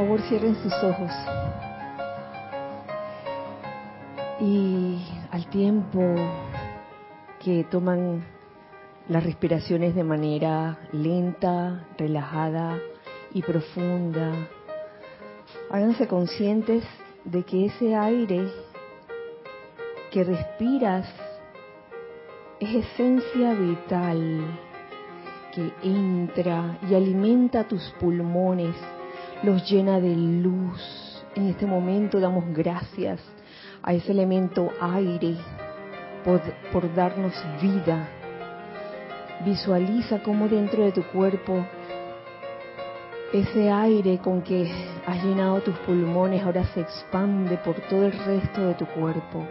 favor cierren sus ojos. Y al tiempo que toman las respiraciones de manera lenta, relajada y profunda, háganse conscientes de que ese aire que respiras es esencia vital que entra y alimenta tus pulmones, los llena de luz. En este momento damos gracias a ese elemento aire por, por darnos vida. Visualiza cómo dentro de tu cuerpo ese aire con que has llenado tus pulmones ahora se expande por todo el resto de tu cuerpo.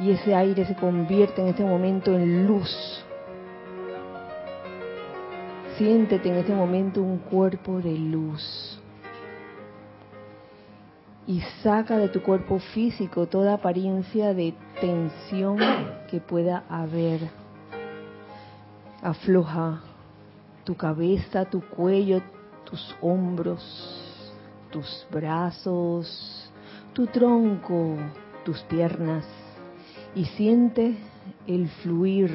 Y ese aire se convierte en este momento en luz. Siéntete en este momento un cuerpo de luz. Y saca de tu cuerpo físico toda apariencia de tensión que pueda haber. Afloja tu cabeza, tu cuello, tus hombros, tus brazos, tu tronco, tus piernas y siente el fluir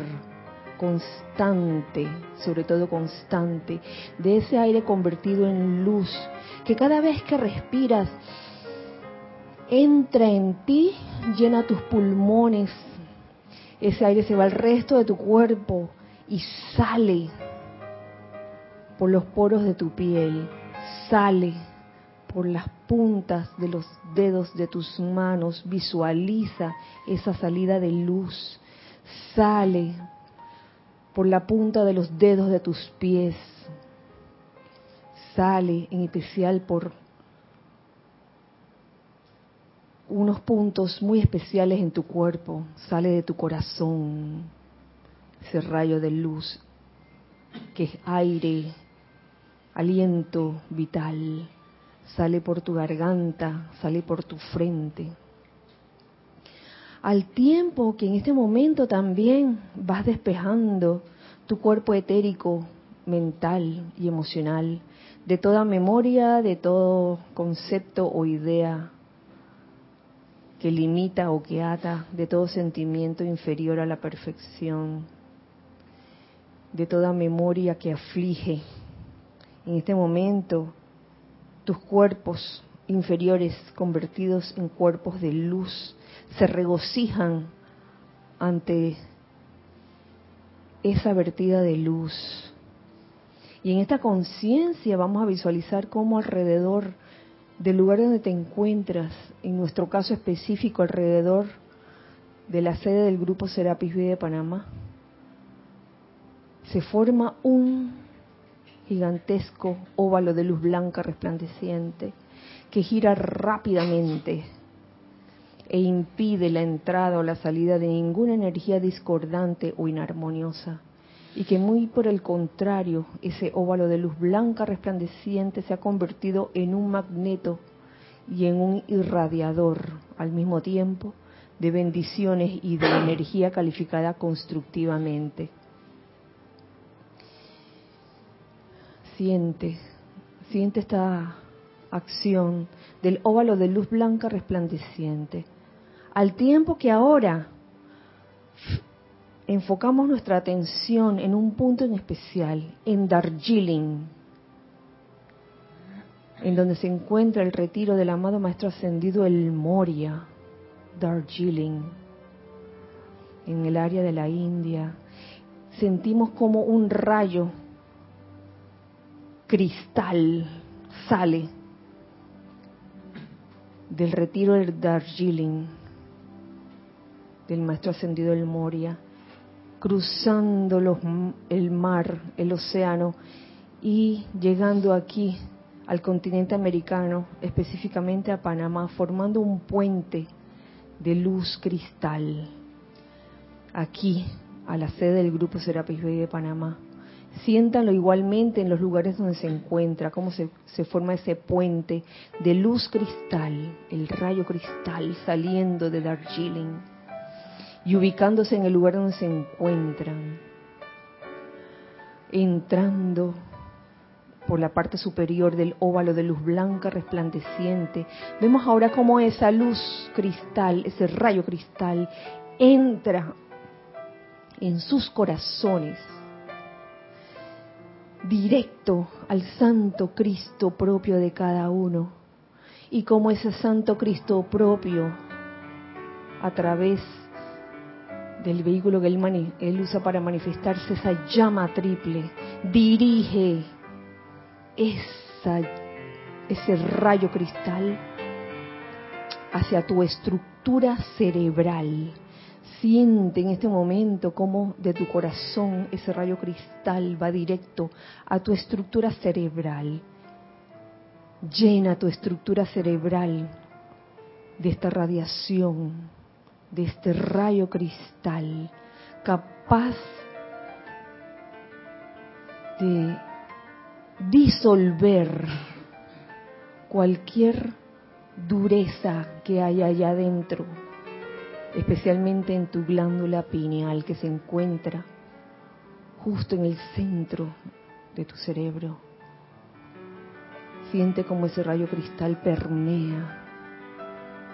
constante, sobre todo constante, de ese aire convertido en luz, que cada vez que respiras entra en ti, llena tus pulmones, ese aire se va al resto de tu cuerpo y sale por los poros de tu piel, sale por las puntas de los dedos de tus manos, visualiza esa salida de luz, sale por la punta de los dedos de tus pies, sale en especial por unos puntos muy especiales en tu cuerpo, sale de tu corazón ese rayo de luz que es aire, aliento vital, sale por tu garganta, sale por tu frente. Al tiempo que en este momento también vas despejando tu cuerpo etérico, mental y emocional de toda memoria, de todo concepto o idea que limita o que ata, de todo sentimiento inferior a la perfección, de toda memoria que aflige en este momento tus cuerpos inferiores convertidos en cuerpos de luz se regocijan ante esa vertida de luz. Y en esta conciencia vamos a visualizar cómo alrededor del lugar donde te encuentras, en nuestro caso específico alrededor de la sede del grupo Serapis Bay de Panamá, se forma un gigantesco óvalo de luz blanca resplandeciente que gira rápidamente e impide la entrada o la salida de ninguna energía discordante o inarmoniosa y que muy por el contrario, ese óvalo de luz blanca resplandeciente se ha convertido en un magneto y en un irradiador al mismo tiempo de bendiciones y de energía calificada constructivamente. siente, siente esta acción del óvalo de luz blanca resplandeciente. Al tiempo que ahora enfocamos nuestra atención en un punto en especial, en Darjeeling, en donde se encuentra el retiro del amado Maestro Ascendido el Moria, Darjeeling, en el área de la India. Sentimos como un rayo cristal sale del retiro del Darjeeling, del maestro ascendido del Moria, cruzando los, el mar, el océano y llegando aquí al continente americano, específicamente a Panamá, formando un puente de luz cristal. Aquí a la sede del Grupo Serapis Bay de Panamá. Siéntanlo igualmente en los lugares donde se encuentra, cómo se, se, forma ese puente de luz cristal, el rayo cristal saliendo de Darjeeling y ubicándose en el lugar donde se encuentran, entrando por la parte superior del óvalo de luz blanca resplandeciente. Vemos ahora cómo esa luz cristal, ese rayo cristal, entra en sus corazones, directo al Santo Cristo propio de cada uno. Y como ese Santo Cristo propio, a través del vehículo que él, usa para manifestarse, esa llama triple, dirige ese rayo cristal hacia tu estructura cerebral. Siente en este momento cómo de tu corazón ese rayo cristal va directo a tu estructura cerebral. Llena tu estructura cerebral de esta radiación, de este rayo cristal, capaz de disolver cualquier dureza que haya allá adentro, especialmente en tu glándula pineal que se encuentra justo en el centro de tu cerebro. Siente como ese rayo cristal permea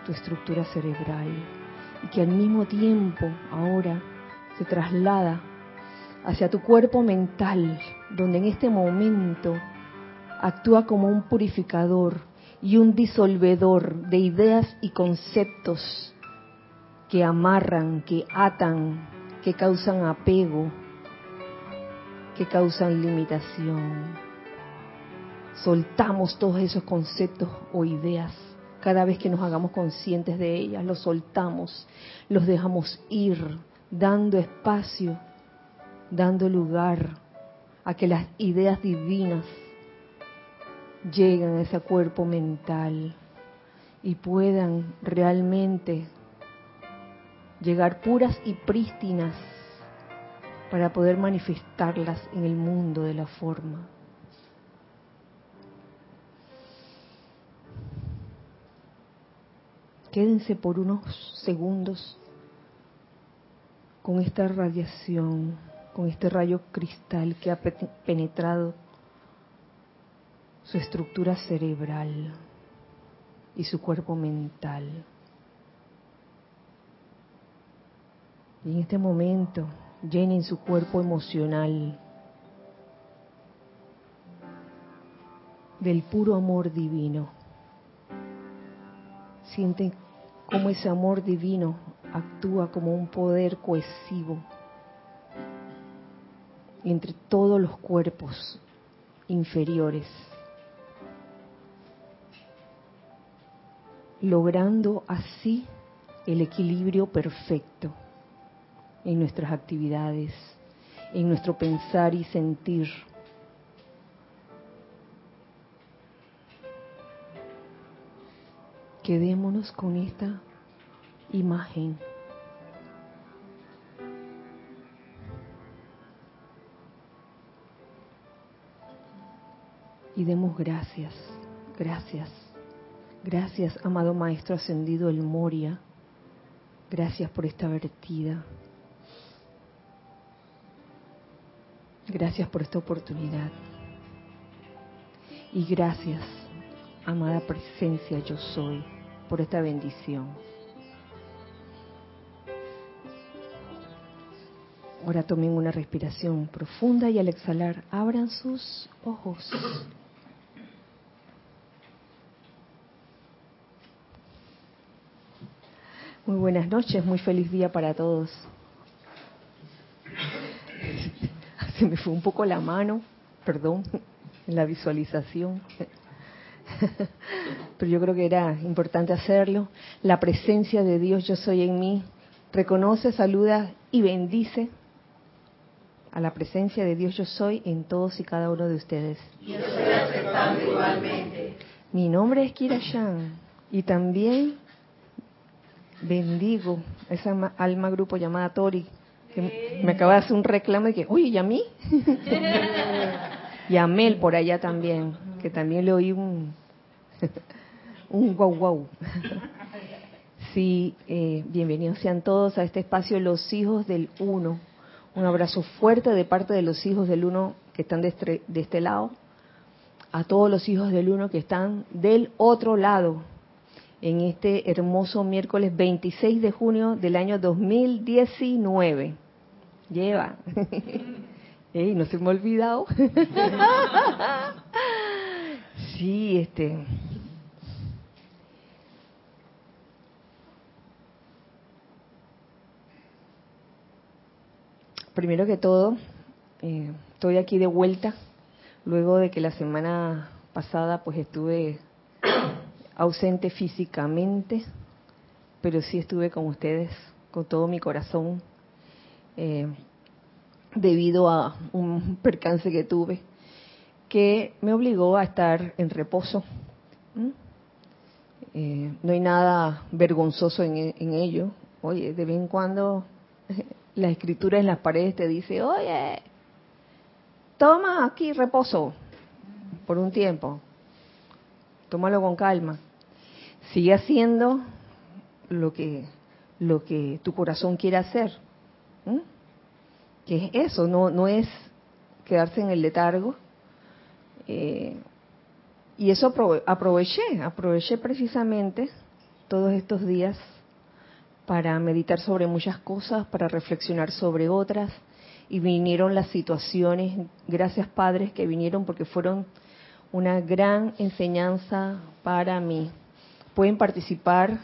tu estructura cerebral y que al mismo tiempo ahora se traslada hacia tu cuerpo mental, donde en este momento actúa como un purificador y un disolvedor de ideas y conceptos que amarran, que atan, que causan apego, que causan limitación. Soltamos todos esos conceptos o ideas cada vez que nos hagamos conscientes de ellas, los soltamos, los dejamos ir, dando espacio, dando lugar a que las ideas divinas lleguen a ese cuerpo mental y puedan realmente llegar puras y prístinas para poder manifestarlas en el mundo de la forma. Quédense por unos segundos con esta radiación, con este rayo cristal que ha penetrado su estructura cerebral y su cuerpo mental. Y en este momento llenen su cuerpo emocional del puro amor divino. Sienten cómo ese amor divino actúa como un poder cohesivo entre todos los cuerpos inferiores, logrando así el equilibrio perfecto en nuestras actividades, en nuestro pensar y sentir. Quedémonos con esta imagen. Y demos gracias, gracias, gracias, amado Maestro Ascendido El Moria. Gracias por esta vertida. Gracias por esta oportunidad. Y gracias, amada presencia, yo soy por esta bendición. Ahora tomen una respiración profunda y al exhalar abran sus ojos. Muy buenas noches, muy feliz día para todos. Se me fue un poco la mano, perdón, en la visualización pero yo creo que era importante hacerlo. La presencia de Dios yo soy en mí. Reconoce, saluda y bendice a la presencia de Dios yo soy en todos y cada uno de ustedes. Yo estoy aceptando igualmente. Mi nombre es Kira Shan y también bendigo a esa alma grupo llamada Tori que me acaba de hacer un reclamo y que, oye, ¿y a mí? y a Mel por allá también, que también le oí un, un guau guau. Sí, eh, bienvenidos sean todos a este espacio Los Hijos del Uno. Un abrazo fuerte de parte de los hijos del Uno que están de este, de este lado a todos los hijos del uno que están del otro lado en este hermoso miércoles 26 de junio del año 2019. Lleva. Ey, no se me ha olvidado. sí, este. Primero que todo, eh, estoy aquí de vuelta, luego de que la semana pasada pues estuve ausente físicamente, pero sí estuve con ustedes con todo mi corazón, eh, debido a un percance que tuve, que me obligó a estar en reposo. Eh, no hay nada vergonzoso en, en, ello. Oye, de vez en cuando la escritura en las paredes te dice, oye, toma aquí reposo por un tiempo, tómalo con calma. Sigue haciendo lo que lo que tu corazón quiere hacer que es eso no no es quedarse en el letargo. Eh, y eso aproveché aproveché precisamente todos estos días para meditar sobre muchas cosas para reflexionar sobre otras y vinieron las situaciones gracias padres que vinieron porque fueron una gran enseñanza para mí pueden participar.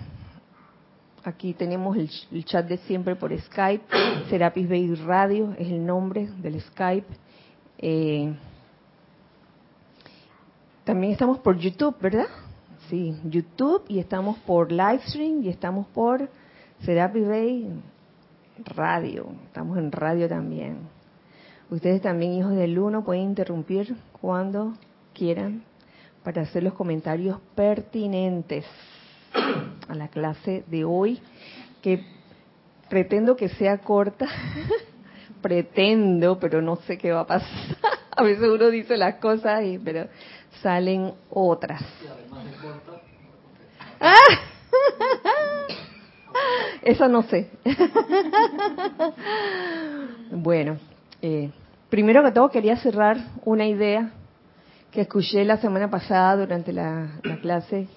Aquí tenemos el, chat de siempre por Skype. Serapis Bay Radio es el nombre del Skype. Eh, también estamos por YouTube, ¿verdad? Sí, YouTube y estamos por Livestream y estamos por Serapis Bay Radio. Estamos en radio también. Ustedes también, hijos del uno, pueden interrumpir cuando quieran para hacer los comentarios pertinentes a la clase de hoy, que pretendo que sea corta, pretendo, pero no sé qué va a pasar. a veces uno dice las cosas, y, pero salen otras. Eso no sé. bueno, eh, primero que todo quería cerrar una idea que escuché la semana pasada durante la, clase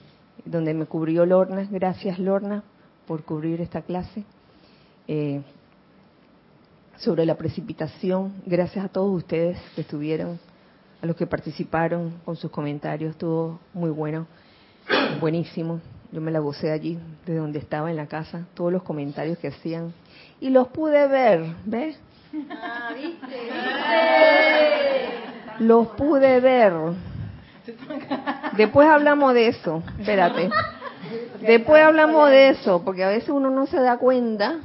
donde me cubrió Lorna. Gracias Lorna por cubrir esta clase. Eh, sobre la precipitación. Gracias a todos ustedes que estuvieron, a los que participaron con sus comentarios. Estuvo muy bueno, buenísimo. Yo me la gocé allí, de donde estaba en la casa, todos los comentarios que hacían. Y los pude ver, ¿ves? Ah, ¿viste? ¿viste? Los pude ver. Después hablamos de eso. Espérate. Después hablamos de eso, porque a veces uno no se da cuenta.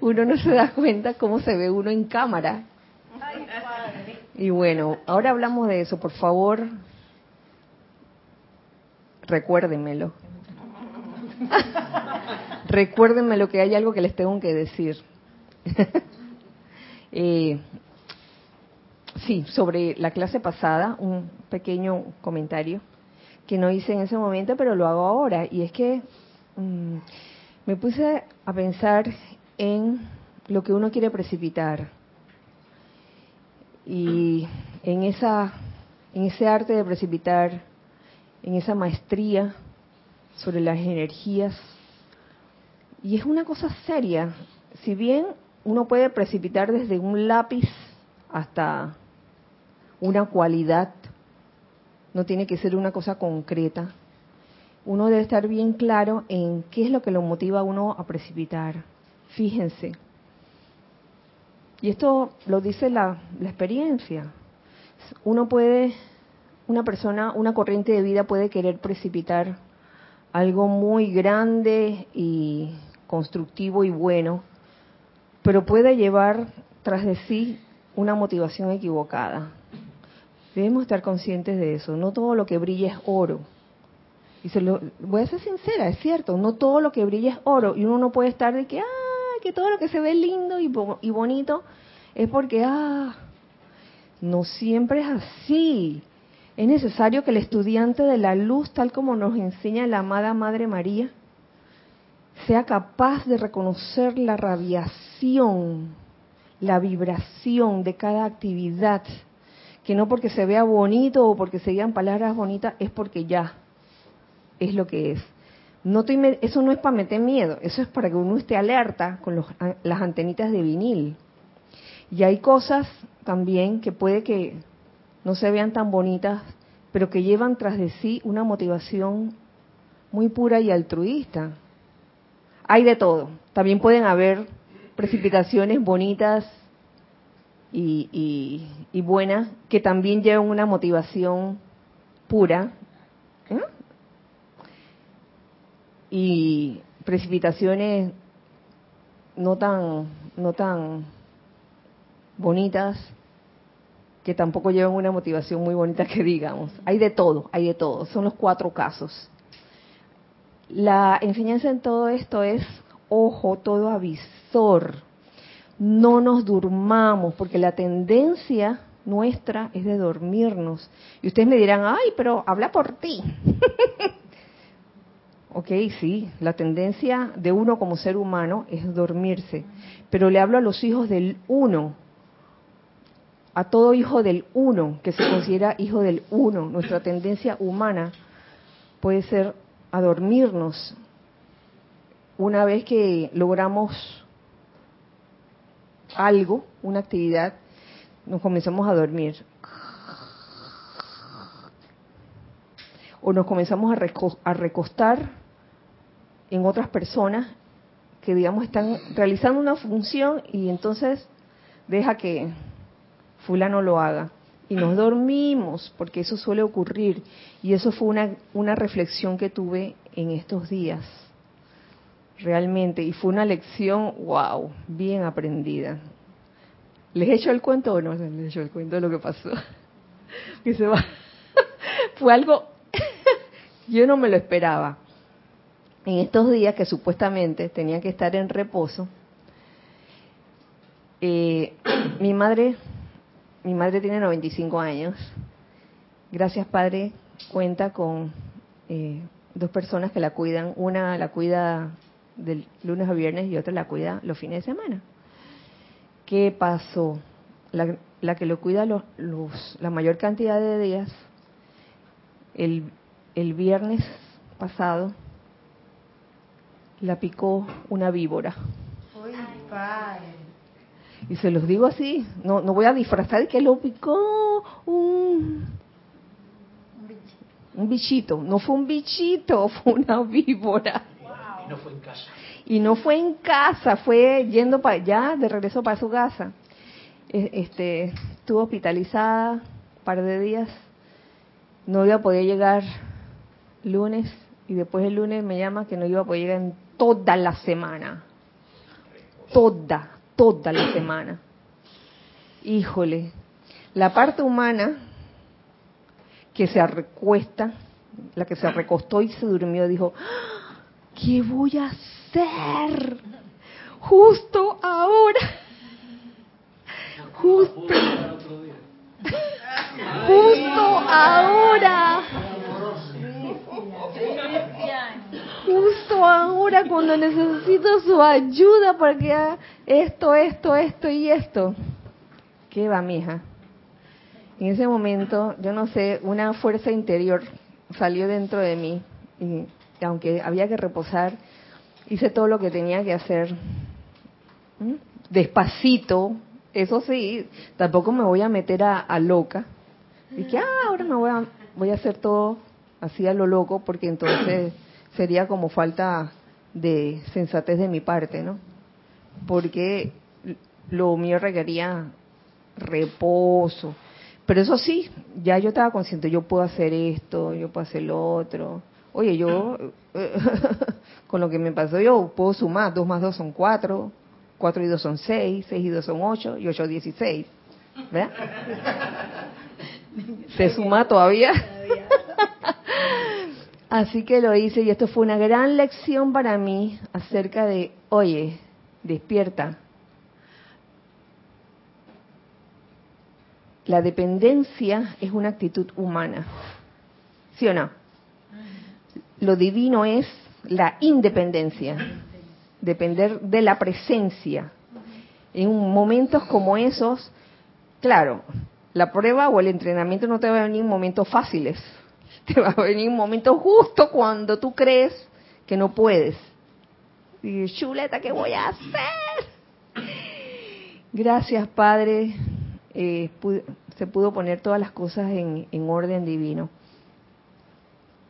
Uno no se da cuenta cómo se ve uno en cámara. Y bueno, ahora hablamos de eso, por favor. Recuérdenmelo. Recuérdenme que hay algo que les tengo que decir. eh, sí, sobre la clase pasada, un pequeño comentario que no hice en ese momento, pero lo hago ahora. Y es que mm, me puse a pensar en lo que uno quiere precipitar. Y en, esa, en ese arte de precipitar, en esa maestría sobre las energías. Y es una cosa seria. Si bien uno puede precipitar desde un lápiz hasta una cualidad, no tiene que ser una cosa concreta. Uno debe estar bien claro en qué es lo que lo motiva a uno a precipitar. Fíjense. Y esto lo dice la, la experiencia. Uno puede, una persona, una corriente de vida puede querer precipitar algo muy grande y constructivo y bueno, pero puede llevar tras de sí una motivación equivocada. Debemos estar conscientes de eso. No todo lo que brilla es oro. Y se lo voy a ser sincera, es cierto, no todo lo que brilla es oro. Y uno no puede estar de que, ah, que todo lo que se ve lindo y, y bonito es porque, ah, no siempre es así. Es necesario que el estudiante de la luz, tal como nos enseña la amada Madre María, sea capaz de reconocer la radiación, la vibración de cada actividad que no porque se vea bonito o porque se digan palabras bonitas es porque ya es lo que es. No estoy, eso no es para meter miedo, eso es para que uno esté alerta con los, las antenitas de vinil. Y hay cosas también que puede que no se vean tan bonitas, pero que llevan tras de sí una motivación muy pura y altruista. Hay de todo. También pueden haber precipitaciones bonitas y, y, buenas que también llevan una motivación pura. ¿eh? Y precipitaciones no tan, no tan bonitas que tampoco llevan una motivación muy bonita que digamos. Hay de todo, hay de todo. Son los cuatro casos. La enseñanza en todo esto es, ojo, todo avisor. No nos durmamos, porque la tendencia nuestra es de dormirnos. Y ustedes me dirán, ay, pero habla por ti. ok, sí, la tendencia de uno como ser humano es dormirse. Pero le hablo a los hijos del uno, a todo hijo del uno, que se considera hijo del uno. Nuestra tendencia humana puede ser a dormirnos una vez que logramos algo, una actividad, nos comenzamos a dormir. O nos comenzamos a recostar en otras personas que, digamos, están realizando una función y entonces deja que fulano lo haga. Y nos dormimos, porque eso suele ocurrir. Y eso fue una, una reflexión que tuve en estos días, realmente. Y fue una lección, wow, bien aprendida. ¿Les he hecho el cuento o no les he hecho el cuento de lo que pasó? Que se va. fue algo, yo no me lo esperaba. En estos días que supuestamente tenía que estar en reposo, eh, mi madre mi madre tiene 95 años. Gracias, Padre, cuenta con eh, dos personas que la cuidan. Una la cuida del lunes a viernes y otra la cuida los fines de semana. ¿Qué pasó? La, que lo cuida los, la mayor cantidad de días, el, el viernes pasado, la picó una víbora. Ay, padre. Y se los digo así, no, no voy a disfrazar que lo picó un, un bichito. No fue un bichito, fue una víbora. Y no fue en casa. Y no fue en casa, fue yendo para allá, de regreso para su casa. E, este, estuvo hospitalizada un par de días. No iba a poder llegar lunes y después el lunes me llama que no iba a poder llegar en toda la semana. Toda toda la semana. Híjole, la parte humana que se recuesta, la que se recostó y se durmió, dijo, ¿qué voy a hacer? Justo ahora. Justo. Justo ahora ahora cuando necesito su ayuda para que haga esto, esto, esto y esto. ¿Qué va, mija? En ese momento, yo no sé, una fuerza interior salió dentro de mí y aunque había que reposar, hice todo lo que tenía que hacer. Despacito, eso sí, tampoco me voy a meter a, loca. Y que, ah, ahora me voy a, voy a hacer todo así a lo loco porque entonces sería como falta de sensatez de mi parte, ¿no? Porque lo mío requería reposo. Pero eso sí, ya yo estaba consciente, yo puedo hacer esto, yo puedo hacer lo otro. Oye, yo, con lo que me pasó, yo puedo sumar, dos más dos son cuatro, cuatro y dos son seis, seis y dos son ocho, y ocho dieciséis. ¿Verdad? ¿Se suma todavía? Así que lo hice y esto fue una gran lección para mí acerca de, oye, despierta. La dependencia es una actitud humana. ¿Sí o no? Lo divino es la independencia, depender de la presencia. En momentos como esos, claro, la prueba o el entrenamiento no te va a venir en momentos fáciles. Te va a venir en momentos justo cuando tú crees que no puedes. Y chuleta, ¿qué voy a hacer? Gracias, Padre. Eh, se pudo poner todas las cosas en, en orden divino.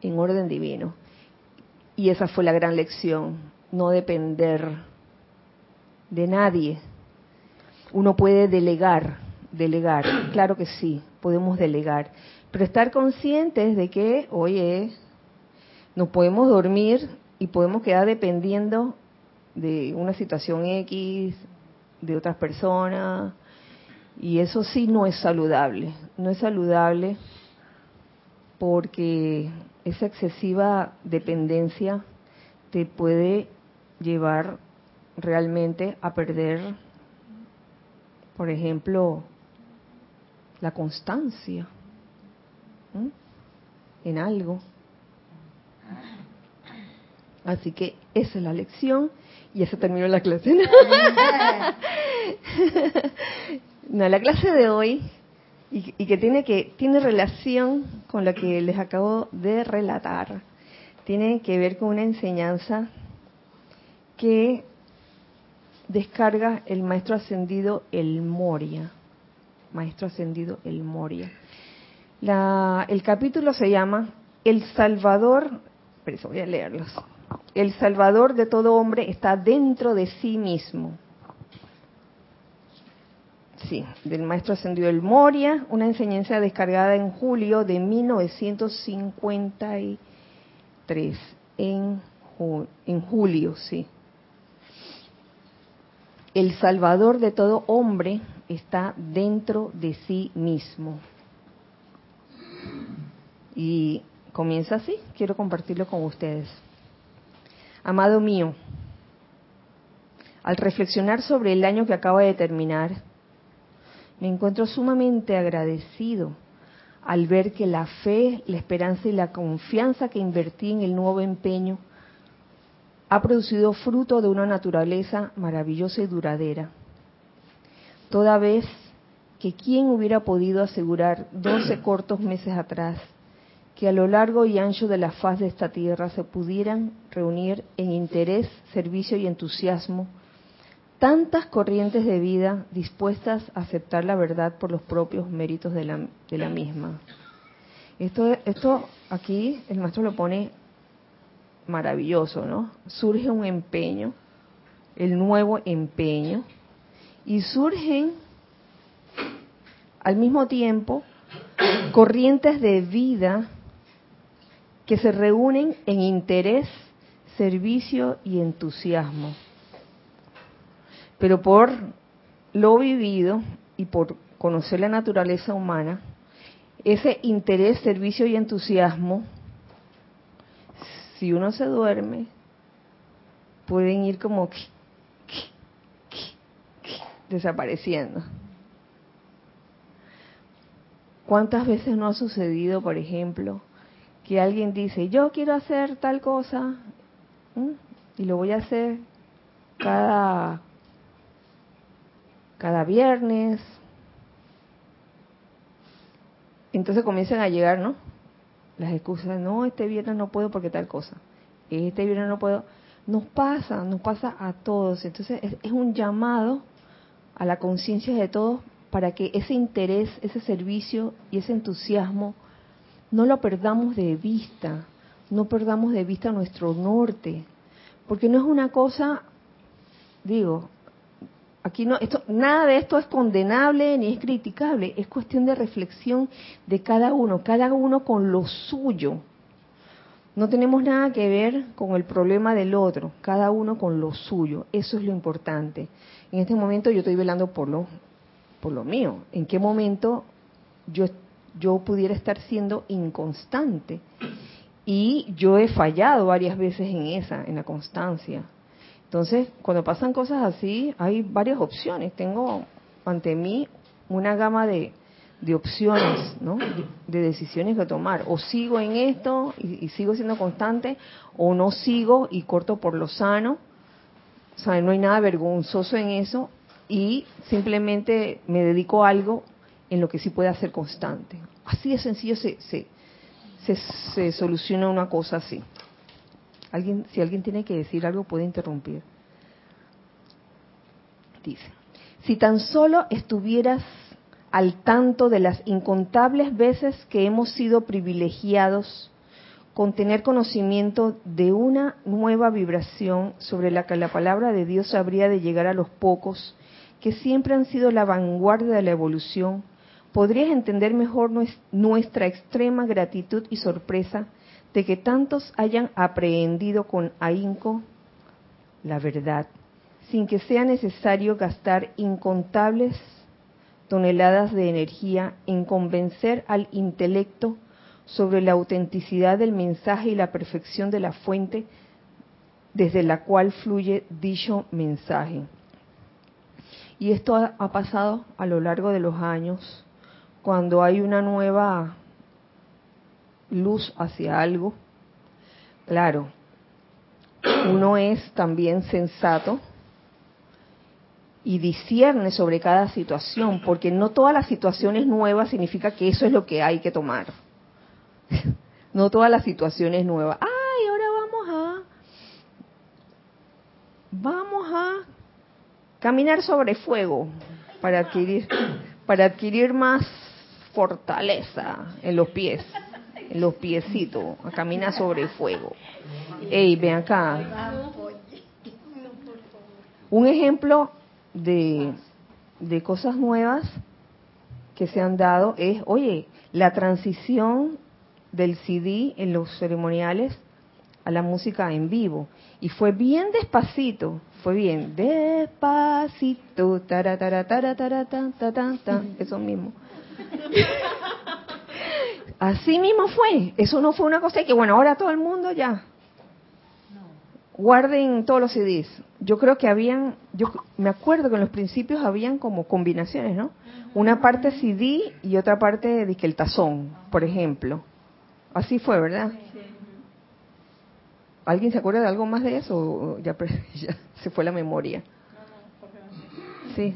En orden divino. Y esa fue la gran lección, no depender de nadie. Uno puede delegar, delegar, claro que sí, podemos delegar, pero estar conscientes de que, oye, no podemos dormir y podemos quedar dependiendo de una situación X, de otras personas, y eso sí no es saludable, no es saludable porque esa excesiva dependencia te puede llevar realmente a perder, por ejemplo, la constancia en algo. Así que esa es la lección y esa terminó la clase. no, la clase de hoy y, y, que tiene que tiene relación con lo que les acabo de relatar. Tiene que ver con una enseñanza que descarga el maestro ascendido el Moria. Maestro ascendido el Moria. La, el capítulo se llama El Salvador, pero eso voy a leerlos. El Salvador de todo hombre está dentro de sí mismo. Sí, del maestro ascendido el Moria, una enseñanza descargada en julio de 1953. En, en julio, sí. El Salvador de todo hombre está dentro de sí mismo. Y comienza así, quiero compartirlo con ustedes. Amado mío, al reflexionar sobre el año que acaba de terminar, me encuentro sumamente agradecido al ver que la fe, la esperanza y la confianza que invertí en el nuevo empeño ha producido fruto de una naturaleza maravillosa y duradera. Toda vez que quién hubiera podido asegurar doce cortos meses atrás que a lo largo y ancho de la faz de esta tierra se pudieran reunir en interés, servicio y entusiasmo tantas corrientes de vida dispuestas a aceptar la verdad por los propios méritos de la, de la misma. Esto, esto aquí el maestro lo pone maravilloso, ¿no? Surge un empeño, el nuevo empeño, y surgen al mismo tiempo corrientes de vida que se reúnen en interés, servicio y entusiasmo. Pero por lo vivido y por conocer la naturaleza humana, ese interés, servicio y entusiasmo si uno se duerme, pueden ir como desapareciendo. ¿Cuántas veces no ha sucedido, por ejemplo, que alguien dice, yo quiero hacer tal cosa y lo voy a hacer cada, cada viernes? Entonces comienzan a llegar, ¿no? las excusas, no, este viernes no puedo porque tal cosa, este viernes no puedo, nos pasa, nos pasa a todos. Entonces es, un llamado a la conciencia de todos para que ese interés, ese servicio y ese entusiasmo no lo perdamos de vista, no perdamos de vista nuestro norte, porque no es una cosa, digo, Aquí no, esto, nada de esto es condenable ni es criticable, es cuestión de reflexión de cada uno, cada uno con lo suyo. No tenemos nada que ver con el problema del otro, cada uno con lo suyo, eso es lo importante. En este momento yo estoy velando por lo, por lo mío. ¿En qué momento yo, yo pudiera estar siendo inconstante? Y yo he fallado varias veces en esa, en la constancia. Entonces, cuando pasan cosas así, hay varias opciones. Tengo ante mí una gama de, opciones, ¿no? De, decisiones que tomar. O sigo en esto y, sigo siendo constante, o no sigo y corto por lo sano. O sea, no hay nada vergonzoso en eso y simplemente me dedico a algo en lo que sí puede ser constante. Así de sencillo se, se, se, soluciona una cosa así. ¿Alguien, si alguien tiene que decir algo, puede interrumpir. Dice, si tan solo estuvieras al tanto de las incontables veces que hemos sido privilegiados con tener conocimiento de una nueva vibración sobre la que la palabra de Dios habría de llegar a los pocos, que siempre han sido la vanguardia de la evolución, podrías entender mejor nuestra extrema gratitud y sorpresa de que tantos hayan aprehendido con ahínco la verdad, sin que sea necesario gastar incontables toneladas de energía en convencer al intelecto sobre la autenticidad del mensaje y la perfección de la fuente desde la cual fluye dicho mensaje. Y esto ha, pasado a lo largo de los años, cuando hay una nueva luz hacia algo. Claro, uno es también sensato y discierne sobre cada situación, porque no todas las situaciones nuevas significa que eso es lo que hay que tomar. no todas las situaciones nuevas. Ay, ahora vamos a vamos a caminar sobre fuego para adquirir para adquirir más fortaleza en los pies, en los piecitos, a caminar sobre fuego. Ey, ven acá. Un ejemplo de, de cosas nuevas que se han dado es, oye, la transición del CD en los ceremoniales a la música en vivo. Y fue bien despacito, fue bien despacito, tara, tara, tara, tara, tan, tan, tan, eso mismo. Así mismo fue, eso no fue una cosa que, bueno, ahora todo el mundo ya guarden todos los CDs. Yo creo que habían, yo me acuerdo que en los principios habían como combinaciones, ¿no? Una parte CD y otra parte de el tazón, por ejemplo. Así fue, ¿verdad? ¿Alguien se acuerda de algo más de eso? ya, ya se fue la memoria. Sí.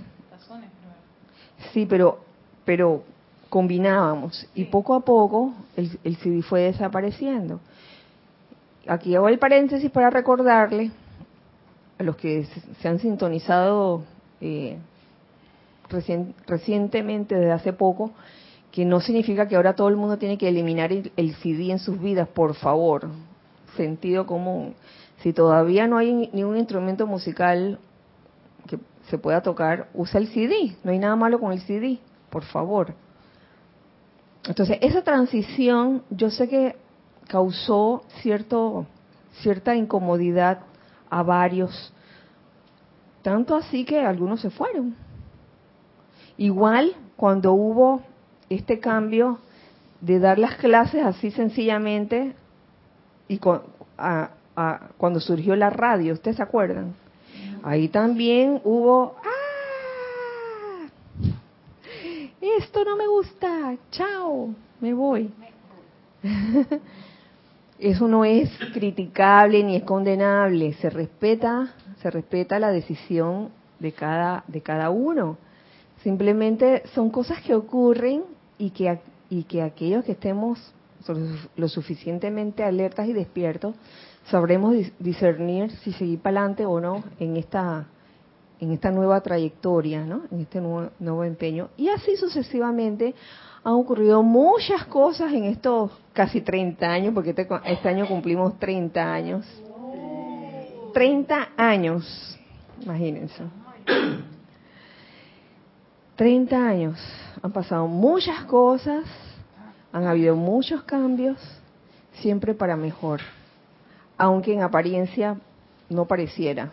Sí, pero, pero combinábamos y poco a poco el, el CD fue desapareciendo aquí hago el paréntesis para recordarle a los que se han sintonizado eh, recientemente, desde hace poco, que no significa que ahora todo el mundo tiene que eliminar el, el, CD en sus vidas, por favor. Sentido común. Si todavía no hay ningún instrumento musical que se pueda tocar, usa el CD. No hay nada malo con el CD, por favor. Entonces, esa transición, yo sé que causó cierto, cierta incomodidad a varios, tanto así que algunos se fueron. Igual cuando hubo este cambio de dar las clases así sencillamente y cuando surgió la radio, ¿ustedes se acuerdan? Ahí también hubo, ¡ah! Esto no me gusta, chao, me voy. eso no es criticable ni es condenable, se respeta, se respeta la decisión de cada de cada uno. Simplemente son cosas que ocurren y que y que aquellos que estemos lo suficientemente alertas y despiertos sabremos discernir si seguir para adelante o no en esta en esta nueva trayectoria, ¿no? En este nuevo, nuevo empeño y así sucesivamente han ocurrido muchas cosas en estos casi 30 años, porque este, este año cumplimos 30 años. 30 años, imagínense. 30 años. Han pasado muchas cosas, han habido muchos cambios, siempre para mejor, aunque en apariencia no pareciera.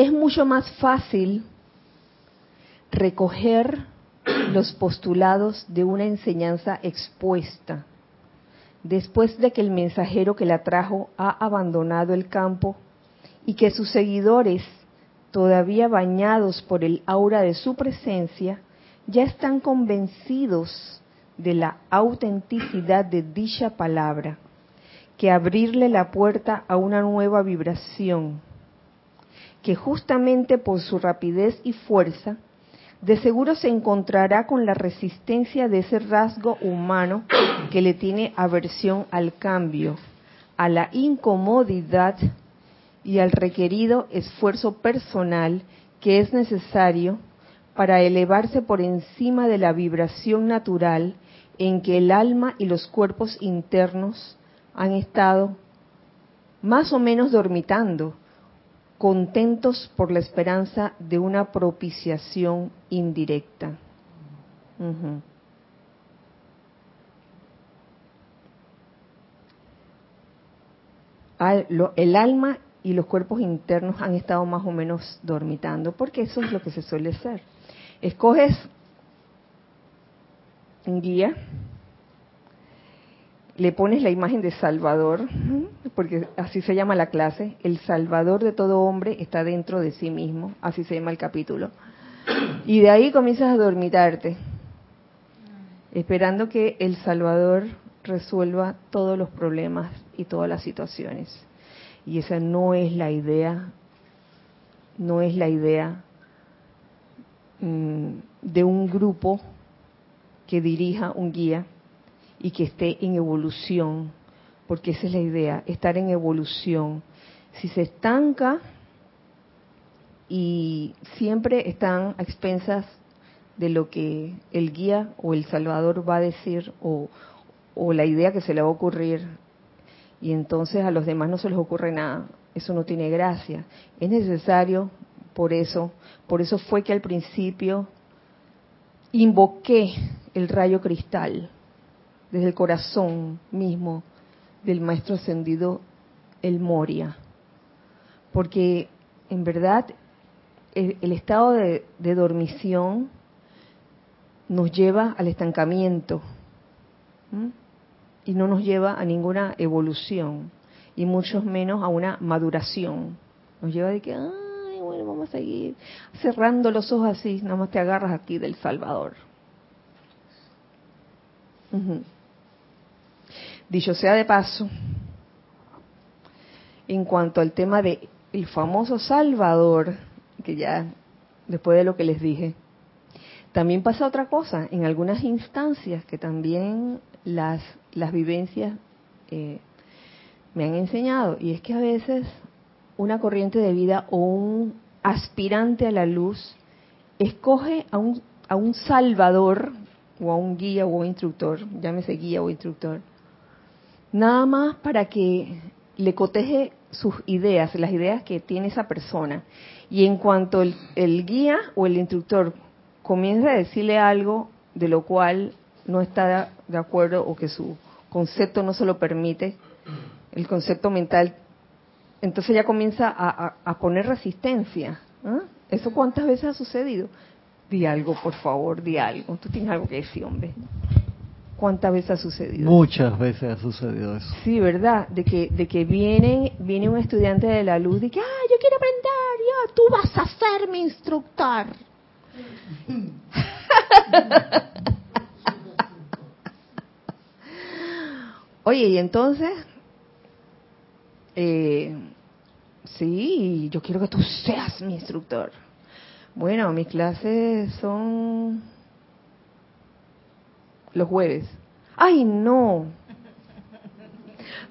Es mucho más fácil recoger los postulados de una enseñanza expuesta después de que el mensajero que la trajo ha abandonado el campo y que sus seguidores todavía bañados por el aura de su presencia, ya están convencidos de la autenticidad de dicha palabra, que abrirle la puerta a una nueva vibración, que justamente por su rapidez y fuerza, de seguro se encontrará con la resistencia de ese rasgo humano que le tiene aversión al cambio, a la incomodidad y al requerido esfuerzo personal que es necesario para elevarse por encima de la vibración natural en que el alma y los cuerpos internos han estado más o menos dormitando, contentos por la esperanza de una propiciación indirecta. el alma y los cuerpos internos han estado más o menos dormitando, porque eso es lo que se suele hacer. Escoges un guía, le pones la imagen de Salvador, porque así se llama la clase, el Salvador de todo hombre está dentro de sí mismo, así se llama el capítulo. Y de ahí comienzas a dormitarte, esperando que el Salvador resuelva todos los problemas y todas las situaciones. Y esa no es la idea, no es la idea mm, de un grupo que dirija un guía y que esté en evolución, porque esa es la idea, estar en evolución. Si se estanca y siempre están a expensas de lo que el guía o el salvador va a decir o, la idea que se le va a ocurrir y entonces a los demás no se les ocurre nada. Eso no tiene gracia. Es necesario, por eso, por eso fue que al principio invoqué el rayo cristal desde el corazón mismo del maestro ascendido el Moria. Porque en verdad el, estado de, dormición nos lleva al estancamiento y no nos lleva a ninguna evolución y mucho menos a una maduración. Nos lleva de que, ay, bueno, vamos a seguir cerrando los ojos así, nada más te agarras aquí del Salvador. Dicho sea de paso, en cuanto al tema de el famoso Salvador, que ya después de lo que les dije, también pasa otra cosa, en algunas instancias que también las, las vivencias eh, me han enseñado, y es que a veces una corriente de vida o un aspirante a la luz escoge a un, a un salvador o a un guía o instructor, llámese guía o instructor, nada más para que le coteje sus ideas, las ideas que tiene esa persona. Y en cuanto el, guía o el instructor comienza a decirle algo de lo cual no está de acuerdo o que su concepto no se lo permite, el concepto mental, entonces ya comienza a, poner resistencia. ¿ah? ¿Eso cuántas veces ha sucedido? Di algo, por favor, di algo. Tú tienes algo que decir, hombre. ¿Cuántas veces ha sucedido? Muchas veces ha sucedido eso. Sí, ¿verdad? De que, de que viene, viene un estudiante de la luz y que, ah, yo quiero aprender, yo, tú vas a ser mi instructor. Oye, y entonces, eh, sí, yo quiero que tú seas mi instructor. Bueno, mis clases son los jueves. Ay, no.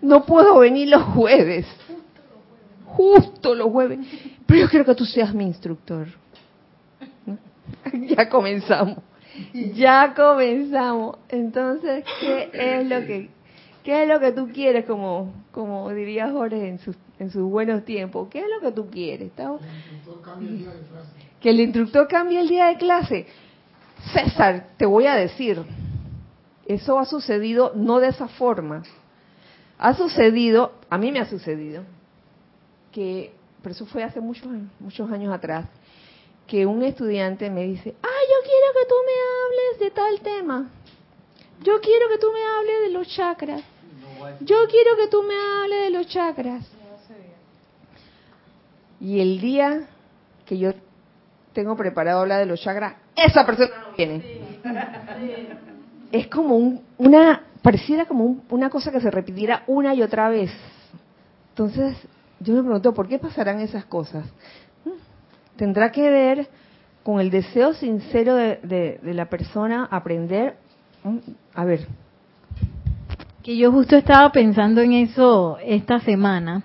No puedo venir los jueves. Justo los jueves. Pero yo quiero que tú seas mi instructor. Ya comenzamos. Ya comenzamos. Entonces, ¿qué es lo que ¿Qué es lo que tú quieres, como, como diría Jorge en sus, en sus buenos tiempos? ¿Qué es lo que tú quieres? Que el instructor cambie el día de clase. César, te voy a decir, eso ha sucedido no de esa forma. Ha sucedido, a mí me ha sucedido, que, pero eso fue hace muchos, muchos años atrás, que un estudiante me dice, ay, yo quiero que tú me hables de tal tema. Yo quiero que tú me hables de los chakras. Yo quiero que tú me hables de los chakras. Y el día que yo tengo preparado hablar de los chakras, esa persona no viene. Es como un, una, pareciera como una cosa que se repitiera una y otra vez. Entonces, yo me pregunto, ¿por qué pasarán esas cosas? Mm, ¿Tendrá que ver con el deseo sincero de, la persona aprender? Mm, a ver. Que yo justo estaba pensando en eso esta semana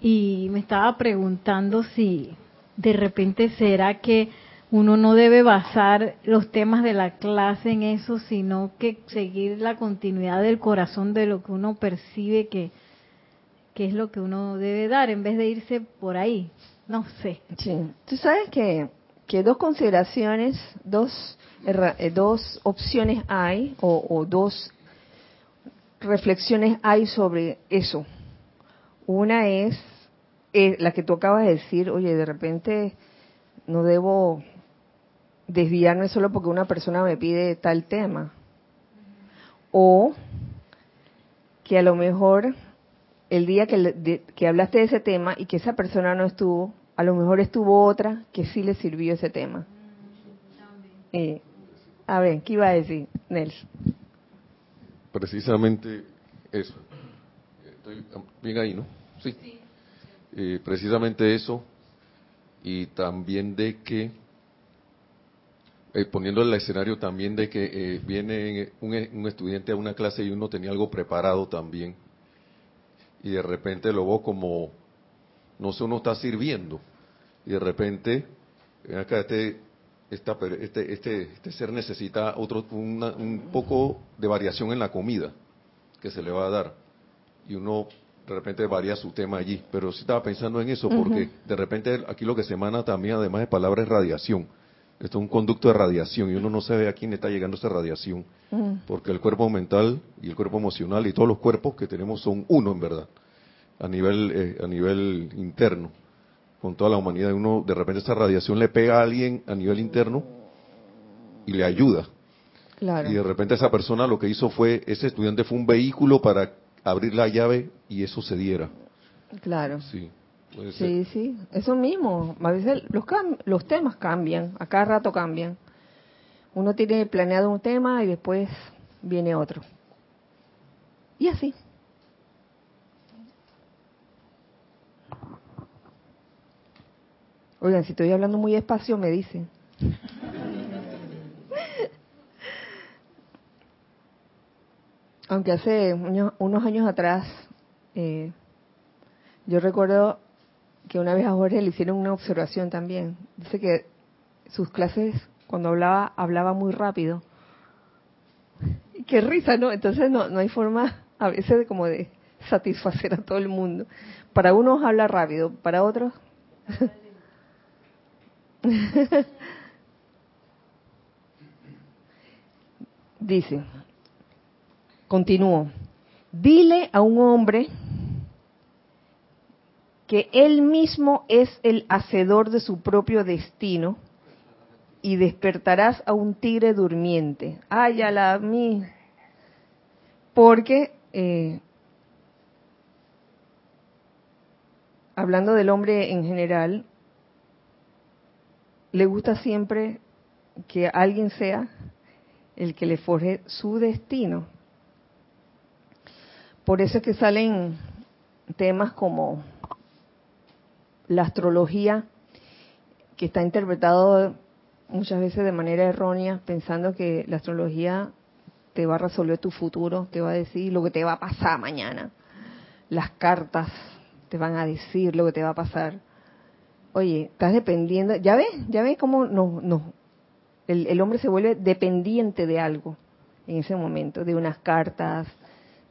y me estaba preguntando si de repente será que uno no debe basar los temas de la clase en eso, sino que seguir la continuidad del corazón de lo que uno percibe que, es lo que uno debe dar, en vez de irse por ahí. No sé. Sí. Tú sabes que, que dos consideraciones, dos, eh, dos opciones hay, o, o dos reflexiones hay sobre eso. Una es eh, la que tú acabas de decir, oye, de repente no debo desviarme solo porque una persona me pide tal tema. O que a lo mejor el día que, que hablaste de ese tema y que esa persona no estuvo, a lo mejor estuvo otra que sí le sirvió ese tema. Eh, a ver, ¿qué iba a decir, Nelson? Precisamente eso. Estoy bien ahí, ¿no? Sí. Eh, precisamente eso. Y también de que eh, poniendo el escenario también de que eh, viene un, un, estudiante a una clase y uno tenía algo preparado también. Y de repente lo veo como no sé uno está sirviendo. Y de repente acá este, esta, este, este, este ser necesita otro un poco de variación en la comida que se le va a dar. Y uno de repente varía su tema allí. Pero sí estaba pensando en eso porque de repente aquí lo que se emana también además de palabras es radiación esto es un conducto de radiación y uno no sabe a quién está llegando esa radiación, mm. porque el cuerpo mental y el cuerpo emocional y todos los cuerpos que tenemos son uno en verdad, a nivel eh, a nivel interno, con toda la humanidad. Uno de repente esa radiación le pega a alguien a nivel interno y le ayuda. Y de repente esa persona lo que hizo fue, ese estudiante fue un vehículo para abrir la llave y eso se diera. Claro. Sí. Sí, sí, eso mismo. A veces los, los temas cambian, a cada rato cambian. Uno tiene planeado un tema y después viene otro. Y así. Oigan, si estoy hablando muy despacio, me dicen. Aunque hace unos años atrás, eh, yo recuerdo que una vez a Jorge le hicieron una observación también. Dice que sus clases, cuando hablaba, hablaba muy rápido. Y qué risa, ¿no? Entonces no, no hay forma a veces de como de satisfacer a todo el mundo. Para unos habla rápido, para otros... Dice, continúo, dile a un hombre que él mismo es el hacedor de su propio destino y despertarás a un tigre durmiente. Ay, a la mí. Porque, eh, hablando del hombre en general, le gusta siempre que alguien sea el que le forje su destino. Por eso es que salen temas como la astrología, que está interpretado muchas veces de manera errónea, pensando que la astrología te va a resolver tu futuro, te va a decir lo que te va a pasar mañana. Las cartas te van a decir lo que te va a pasar. Oye, estás dependiendo, ya ves, ya ves cómo no, no, el, el hombre se vuelve dependiente de algo en ese momento, de unas cartas,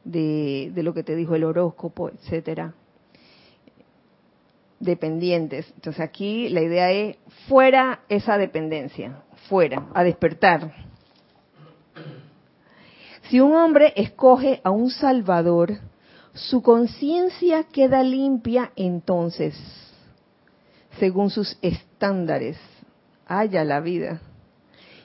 de, de lo que te dijo el horóscopo, etcétera dependientes. Entonces aquí la idea es fuera esa dependencia, fuera, a despertar. Si un hombre escoge a un salvador, su conciencia queda limpia entonces, según sus estándares. Haya la vida.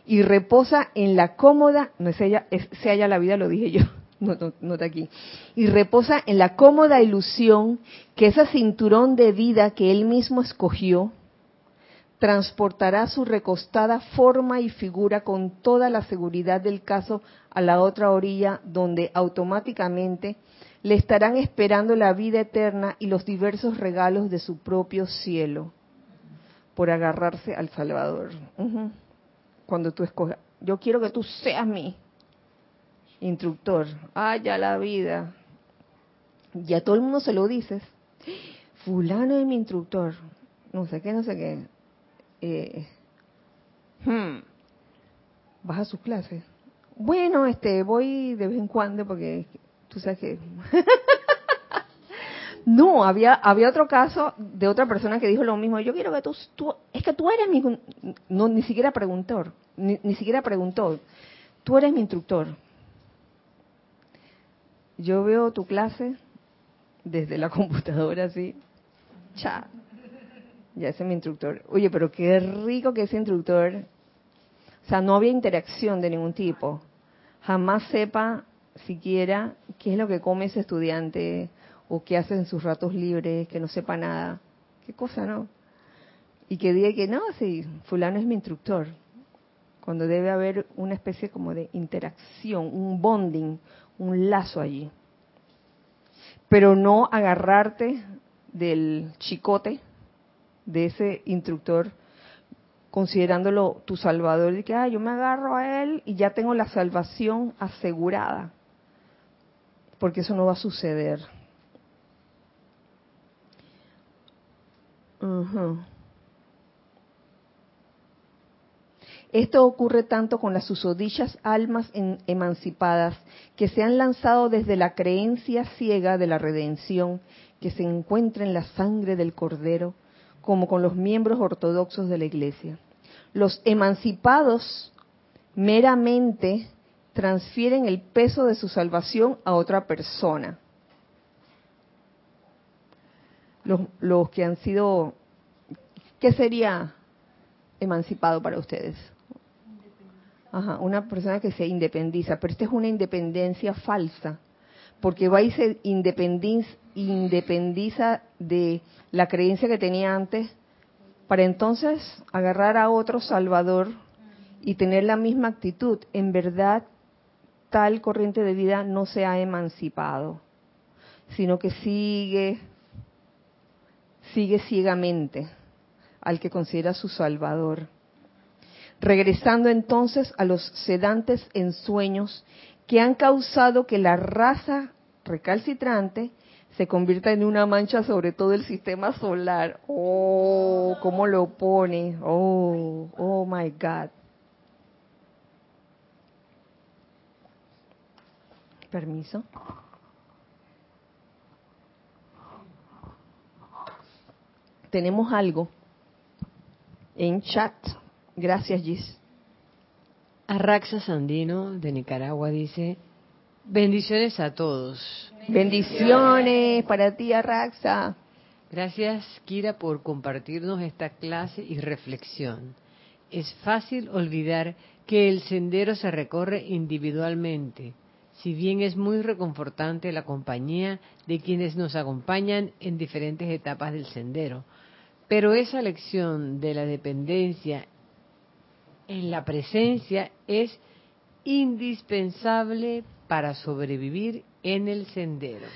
Y reposa en la cómoda, no es ella, se haya la vida, lo dije yo, nota aquí, y reposa en la cómoda ilusión que ese cinturón de vida que él mismo escogió transportará su recostada forma y figura con toda la seguridad del caso a la otra orilla, donde automáticamente le estarán esperando la vida eterna y los diversos regalos de su propio cielo por agarrarse al Salvador. Cuando tú escoges, yo quiero que tú seas mi instructor. ¡Ay, ya la vida. Ya todo el mundo se lo dices. Fulano es mi instructor. No sé qué, no sé qué eh, hmm, vas a sus clases. Bueno, este, voy de vez en cuando porque tú sabes que no, había había otro caso de otra persona que dijo lo mismo. Yo quiero que tú, tú es que tú eres mi no ni siquiera preguntó, ni, ni siquiera preguntó. Tú eres mi instructor. Yo veo tu clase desde la computadora así. Chat ya ese es mi instructor. Oye, pero qué rico que ese instructor, o sea, no había interacción de ningún tipo. Jamás sepa siquiera qué es lo que come ese estudiante o qué hace en sus ratos libres, que no sepa nada. Qué cosa, ¿no? Y que diga que no, sí, fulano es mi instructor. Cuando debe haber una especie como de interacción, un bonding, un lazo allí. Pero no agarrarte del chicote de ese instructor considerándolo tu salvador y que ah, yo me agarro a él y ya tengo la salvación asegurada porque eso no va a suceder Esto ocurre tanto con las susodichas almas emancipadas que se han lanzado desde la creencia ciega de la redención que se encuentra en la sangre del Cordero como con los miembros ortodoxos de la Iglesia. Los emancipados meramente transfieren el peso de su salvación a otra persona. Los, que han sido, ¿qué sería emancipado para ustedes? Ajá, una persona que se independiza, pero esta es una independencia falsa, porque va y se independiza de la creencia que tenía antes, para entonces agarrar a otro Salvador y tener la misma actitud. En verdad, tal corriente de vida no se ha emancipado, sino que sigue, sigue ciegamente al que considera su Salvador. Regresando entonces a los sedantes ensueños que han causado que la raza recalcitrante se convierta en una mancha sobre todo el sistema solar. Oh, cómo lo pone. Oh, oh my God. Permiso. Tenemos algo en chat. Gracias, Gis. Arraxa Sandino de Nicaragua dice, bendiciones a todos. Bendiciones para ti, Arraxa. Gracias, Kira, por compartirnos esta clase y reflexión. Es fácil olvidar que el sendero se recorre individualmente, si bien es muy reconfortante la compañía de quienes nos acompañan en diferentes etapas del sendero. Pero esa lección de la dependencia en la presencia es indispensable para sobrevivir en el sendero.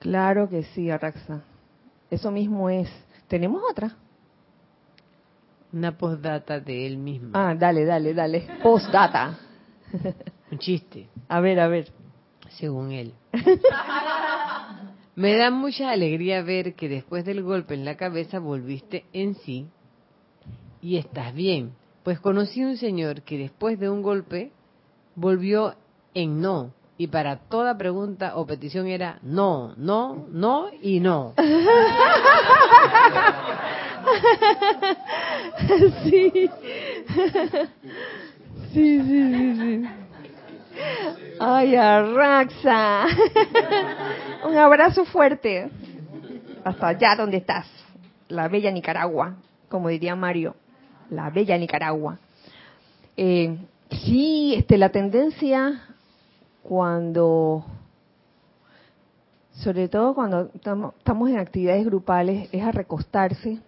Claro que sí, Araxa. Eso mismo es. ¿Tenemos otra? Una postdata de él mismo. Ah, dale, dale, dale. Postdata. Un chiste. A ver, a ver. Según él. Me da mucha alegría ver que después del golpe en la cabeza volviste en sí y estás bien. Pues conocí un señor que después de un golpe volvió en no y para toda pregunta o petición era no, no, no y no. Sí. Sí, sí, sí. Ay, Arraxa. Un abrazo fuerte. Hasta allá donde estás. La bella Nicaragua, como diría Mario. La bella Nicaragua. Eh, sí, este, la tendencia cuando, sobre todo cuando estamos en actividades grupales, es a recostarse,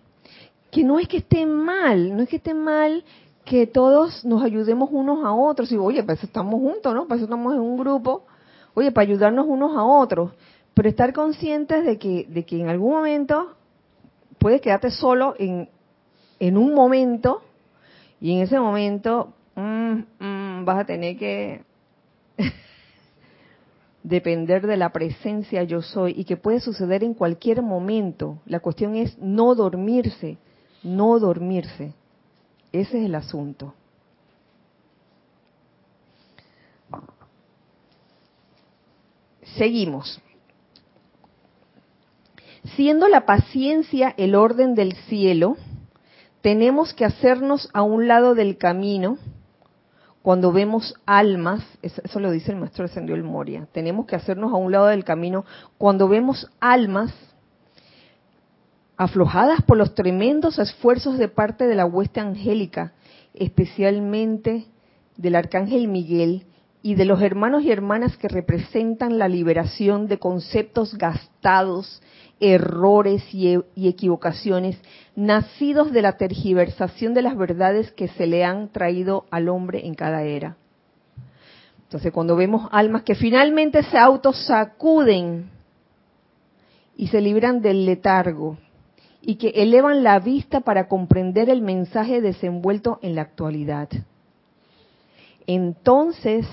que no es que esté mal, no es que esté mal que todos nos ayudemos unos a otros. Y oye, para eso estamos juntos, ¿no? Para eso estamos en un grupo. Oye, para ayudarnos unos a otros. Pero estar conscientes de que, de que en algún momento puedes quedarte solo en, en un momento y en ese momento mm, mm, vas a tener que depender de la presencia yo soy y que puede suceder en cualquier momento. La cuestión es no dormirse, no dormirse. Ese es el asunto. Seguimos. Siendo la paciencia el orden del cielo, tenemos que hacernos a un lado del camino cuando vemos almas, eso lo dice el maestro Ascendió el Moria, tenemos que hacernos a un lado del camino cuando vemos almas aflojadas por los tremendos esfuerzos de parte de la hueste angélica, especialmente del arcángel Miguel y de los hermanos y hermanas que representan la liberación de conceptos gastados, errores y, equivocaciones, nacidos de la tergiversación de las verdades que se le han traído al hombre en cada era. Entonces, cuando vemos almas que finalmente se autosacuden y se libran del letargo, y que elevan la vista para comprender el mensaje desenvuelto en la actualidad. Entonces,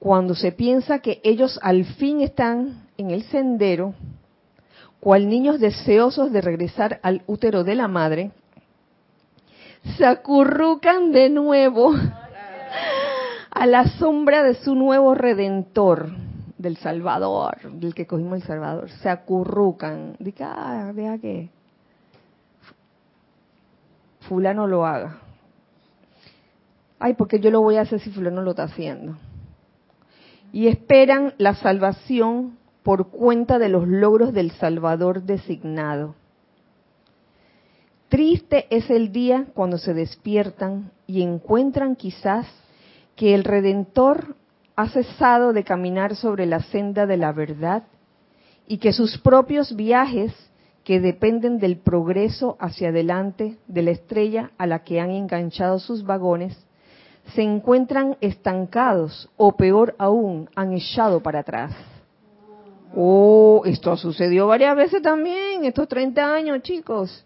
cuando se piensa que ellos al fin están en el sendero, cual niños deseosos de regresar al útero de la madre, se acurrucan de nuevo a la sombra de su nuevo redentor del Salvador, del que cogimos el Salvador, se acurrucan. Dice, ah, vea que fulano lo haga. Ay, porque yo lo voy a hacer si fulano lo está haciendo. Y esperan la salvación por cuenta de los logros del Salvador designado. Triste es el día cuando se despiertan y encuentran quizás que el Redentor ha cesado de caminar sobre la senda de la verdad y que sus propios viajes, que dependen del progreso hacia adelante de la estrella a la que han enganchado sus vagones, se encuentran estancados o peor aún, han echado para atrás. Oh, esto sucedió varias veces también, estos 30 años, chicos.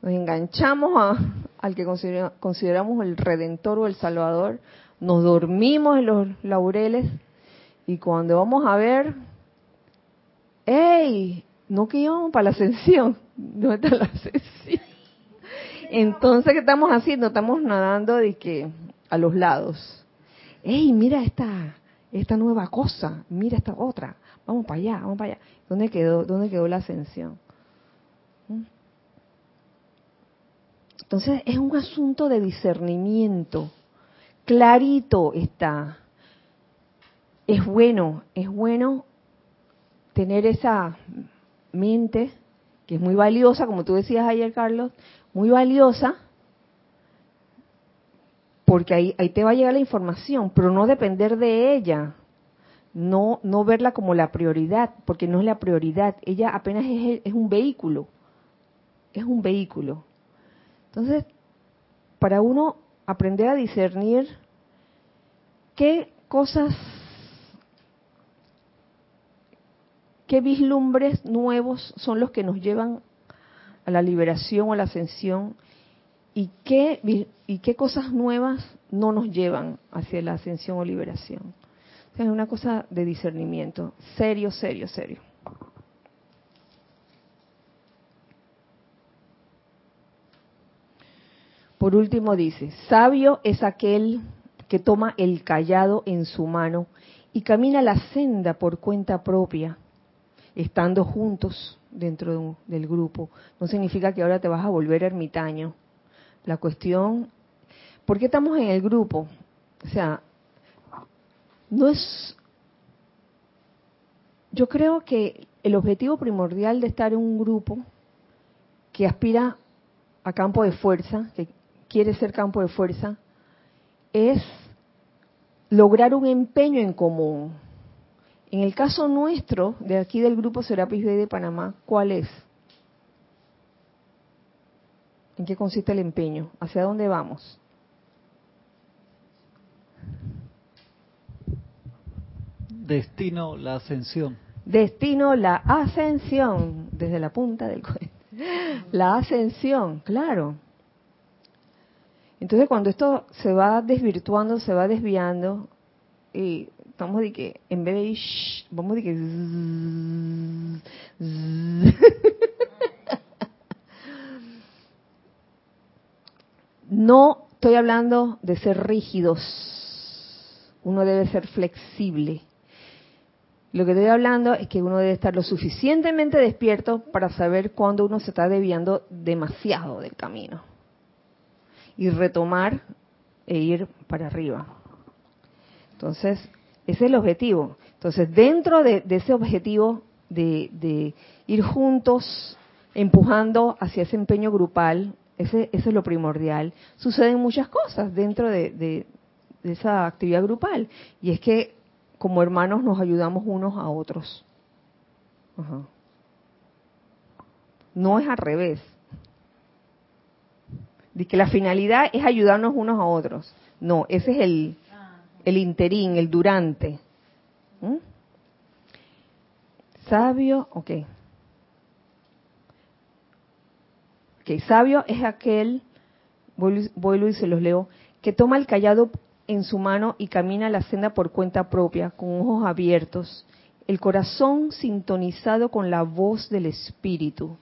Nos enganchamos a, al que consideramos el redentor o el salvador, nos dormimos en los laureles y cuando vamos a ver, ¡Ey! No que íbamos para la ascensión. ¿Dónde está la ascensión? Entonces, ¿qué estamos haciendo? Estamos nadando de que a los lados. ¡Ey! Mira esta, esta nueva cosa. Mira esta otra. Vamos para allá, vamos para allá. ¿Dónde quedó, dónde quedó la ascensión? ¿Mm? Entonces, es un asunto de discernimiento clarito está. Es bueno, es bueno tener esa mente que es muy valiosa, como tú decías ayer, Carlos, muy valiosa, porque ahí, ahí te va a llegar la información, pero no depender de ella, no, no verla como la prioridad, porque no es la prioridad, ella apenas es, es un vehículo, es un vehículo. Entonces, para uno aprender a discernir qué cosas, qué vislumbres nuevos son los que nos llevan a la liberación o a la ascensión y qué, y qué cosas nuevas no nos llevan hacia la ascensión o liberación. es una cosa de discernimiento, serio, serio, serio. Por último dice, sabio es aquel que toma el callado en su mano y camina la senda por cuenta propia, estando juntos dentro del grupo. No significa que ahora te vas a volver ermitaño. La cuestión, ¿por qué estamos en el grupo? O sea, no es... Yo creo que el objetivo primordial de estar en un grupo que aspira a campo de fuerza, que quiere ser campo de fuerza, es lograr un empeño en común. En el caso nuestro, de aquí del grupo Serapis Bay de Panamá, ¿cuál es? ¿En qué consiste el empeño? ¿Hacia dónde vamos? Destino, la ascensión. Destino, la ascensión, desde la punta del cuello. La ascensión, claro. Entonces cuando esto se va desvirtuando, se va desviando, y estamos de que, en vez de ir, vamos de que... No estoy hablando de ser rígidos, uno debe ser flexible. Lo que estoy hablando es que uno debe estar lo suficientemente despierto para saber cuándo uno se está desviando demasiado del camino y retomar e ir para arriba. Entonces, ese es el objetivo. Entonces, dentro de, ese objetivo de, ir juntos, empujando hacia ese empeño grupal, ese, eso es lo primordial, suceden muchas cosas dentro de, esa actividad grupal. Y es que como hermanos nos ayudamos unos a otros. No es al revés. De que la finalidad es ayudarnos unos a otros. No, ese es el, el interín, el durante. ¿Mm? Sabio, ok. Ok, sabio es aquel, vuelvo y se los leo, que toma el callado en su mano y camina la senda por cuenta propia, con ojos abiertos, el corazón sintonizado con la voz del Espíritu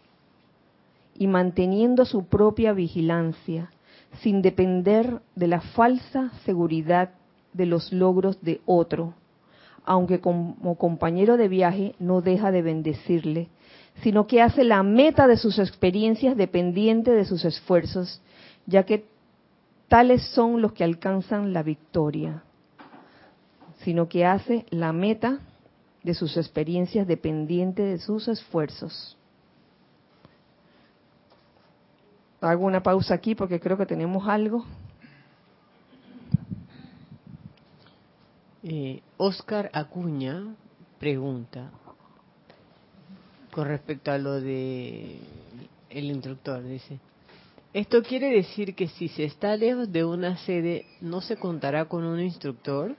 y manteniendo su propia vigilancia, sin depender de la falsa seguridad de los logros de otro, aunque como compañero de viaje no deja de bendecirle, sino que hace la meta de sus experiencias dependiente de sus esfuerzos, ya que tales son los que alcanzan la victoria, sino que hace la meta de sus experiencias dependiente de sus esfuerzos. Hago una pausa aquí porque creo que tenemos algo. Eh, Oscar Acuña pregunta con respecto a lo de el instructor, dice, ¿Esto quiere decir que si se está lejos de una sede, no se contará con un instructor?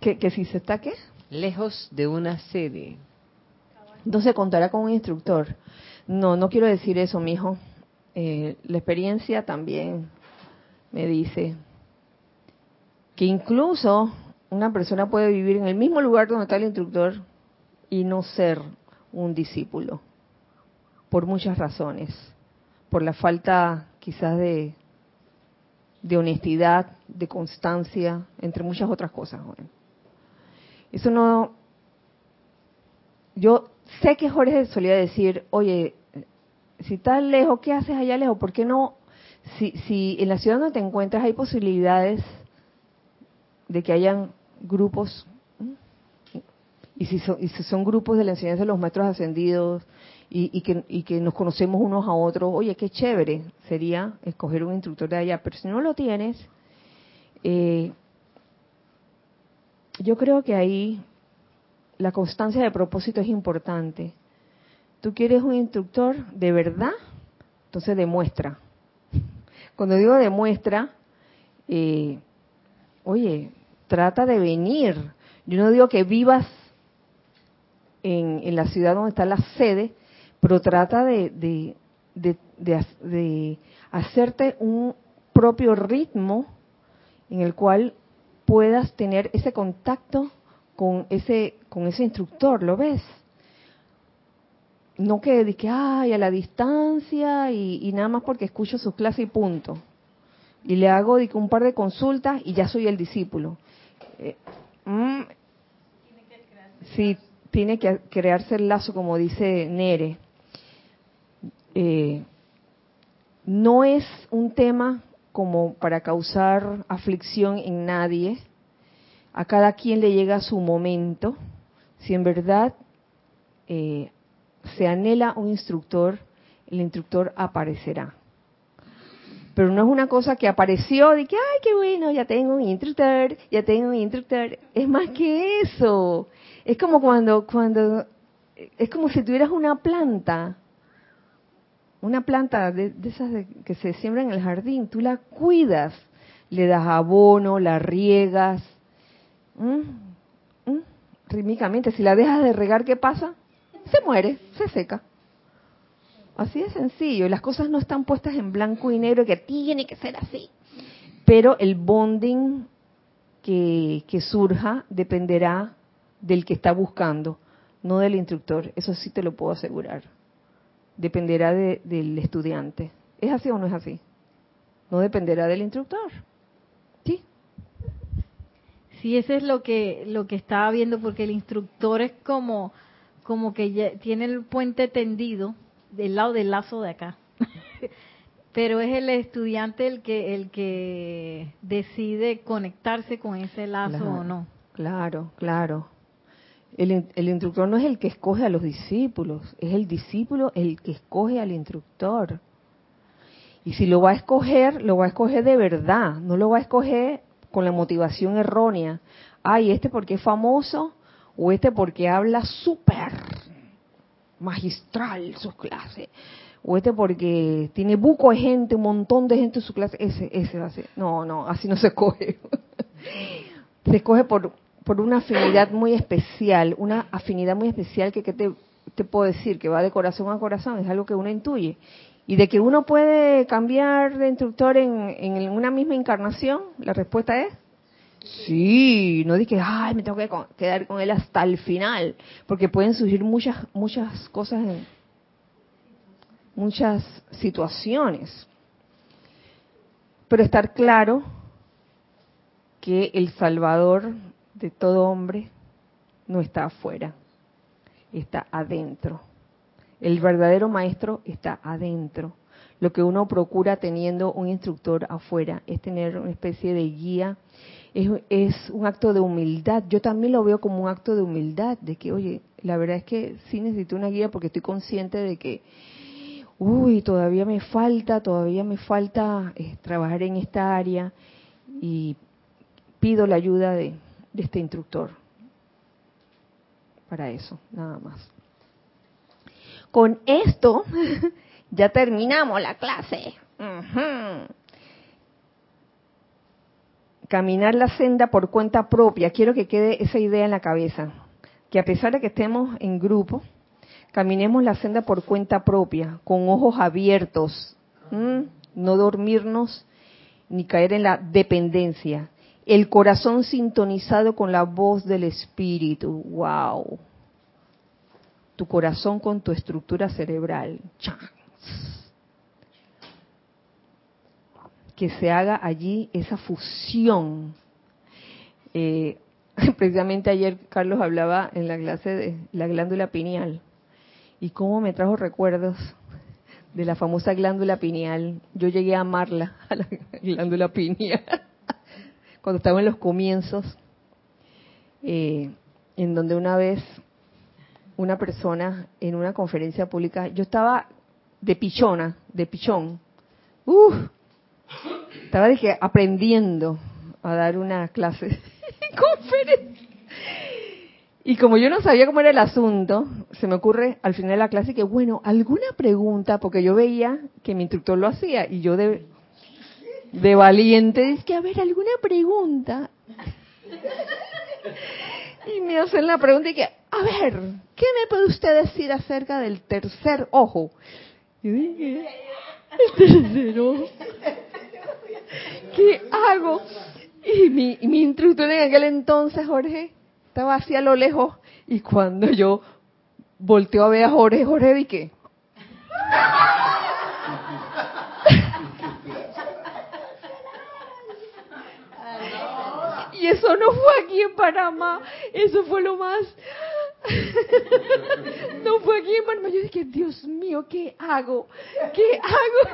¿Que, si se está qué? Lejos de una sede. No se contará con un instructor. No, no quiero decir eso, mijo. Eh, la experiencia también me dice que incluso una persona puede vivir en el mismo lugar donde está el instructor y no ser un discípulo, por muchas razones. Por la falta quizás de, de honestidad, de constancia, entre muchas otras cosas. Eso no... Yo sé que Jorge solía decir, oye, si estás lejos, ¿qué haces allá lejos? ¿Por qué no? Si, si en la ciudad donde te encuentras hay posibilidades de que hayan grupos, y si son, grupos de la enseñanza de los maestros ascendidos, y, que, y que nos conocemos unos a otros, oye, qué chévere sería escoger un instructor de allá, pero si no lo tienes, eh, yo creo que ahí la constancia de propósito es importante. Tú quieres un instructor de verdad, entonces demuestra. Cuando digo demuestra, eh, oye, trata de venir. Yo no digo que vivas en, en, la ciudad donde está la sede, pero trata de, de, hacerte un propio ritmo en el cual puedas tener ese contacto con ese con ese instructor, ¿lo ves? No que de que ay a la distancia y, nada más porque escucho su clase y punto. Y le hago de un par de consultas y ya soy el discípulo. Eh, mm, sí, tiene que crearse el lazo como dice Nere. Eh, no es un tema como para causar aflicción en nadie. A cada quien le llega su momento. Si en verdad eh, se anhela un instructor, el instructor aparecerá. Pero no es una cosa que apareció de que, ay, qué bueno, ya tengo un instructor, ya tengo un instructor. Es más que eso. Es como cuando, cuando, es como si tuvieras una planta Una planta de, esas que se siembra en el jardín, tú la cuidas, le das abono, la riegas, rítmicamente. Si la dejas de regar, ¿qué pasa? Se muere, se seca. Así de sencillo. Las cosas no están puestas en blanco y negro que tiene que ser así. Pero el bonding que, que surja dependerá del que está buscando, no del instructor. Eso sí te lo puedo asegurar. Dependerá del estudiante. ¿Es así o no es así? No dependerá del instructor. ¿Sí? Sí, eso es lo que lo que estaba viendo porque el instructor es como como que ya tiene el puente tendido del lado del lazo de acá. Pero es el estudiante el que el que decide conectarse con ese lazo o no. Claro, claro. El, instructor no es el que escoge a los discípulos, es el discípulo el que escoge al instructor. Y si lo va a escoger, lo va a escoger de verdad, no lo va a escoger con la motivación errónea. Ay, este porque es famoso o este porque habla súper magistral sus clases, o este porque tiene buco de gente, un montón de gente en su clase, ese, ese va a ser. No, no, así no se escoge. se escoge por, por una afinidad muy especial, una afinidad muy especial que, te, te puedo decir, que va de corazón a corazón, es algo que uno intuye. Y de que uno puede cambiar de instructor en, en una misma encarnación, la respuesta es Sí, no dije, ay, me tengo que quedar con él hasta el final, porque pueden surgir muchas, muchas cosas, en, muchas situaciones. Pero estar claro que el Salvador de todo hombre no está afuera, está adentro. El verdadero maestro está adentro. Lo que uno procura teniendo un instructor afuera es tener una especie de guía es, un acto de humildad. Yo también lo veo como un acto de humildad, de que, oye, la verdad es que sí necesito una guía porque estoy consciente de que, uy, todavía me falta, todavía me falta eh, trabajar en esta área y pido la ayuda de, este instructor para eso, nada más. Con esto ya terminamos la clase caminar la senda por cuenta propia. Quiero que quede esa idea en la cabeza, que a pesar de que estemos en grupo, caminemos la senda por cuenta propia, con ojos abiertos, no dormirnos ni caer en la dependencia. El corazón sintonizado con la voz del espíritu. ¡Wow! Tu corazón con tu estructura cerebral que se haga allí esa fusión. Eh, precisamente ayer Carlos hablaba en la clase de la glándula pineal y cómo me trajo recuerdos de la famosa glándula pineal. Yo llegué a amarla, a la glándula pineal, cuando estaba en los comienzos, eh, en donde una vez una persona en una conferencia pública, yo estaba de pichona, de pichón, ¡Uf! Estaba dije, aprendiendo a dar una clase conferencia. Y como yo no sabía cómo era el asunto, se me ocurre al final de la clase que, bueno, alguna pregunta, porque yo veía que mi instructor lo hacía y yo de, de valiente dije, que, a ver, alguna pregunta. Y me hacen la pregunta y que, a ver, ¿qué me puede usted decir acerca del tercer ojo? Y dije, el tercer ojo. ¿Qué hago? Y mi, mi instructor en aquel entonces, Jorge, estaba así a lo lejos. Y cuando yo volteo a ver a Jorge, Jorge vi y eso no fue aquí en Panamá, eso fue lo más... no fue aquí en Panamá. Yo dije, Dios mío, ¿qué hago? ¿Qué hago?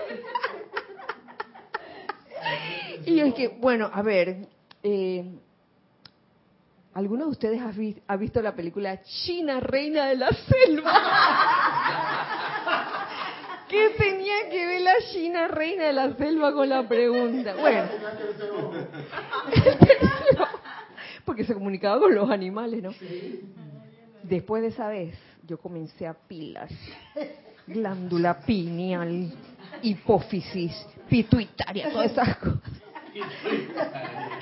y es que, bueno, a ver, eh, ¿alguno de ustedes ha, visto la película China, Reina de la Selva? ¿Qué tenía que ver la China, Reina de la Selva con la pregunta? Bueno, porque se comunicaba con los animales, ¿no? Después de esa vez, yo comencé a pilas glándula pineal, hipófisis, pituitaria, todas esas cosas.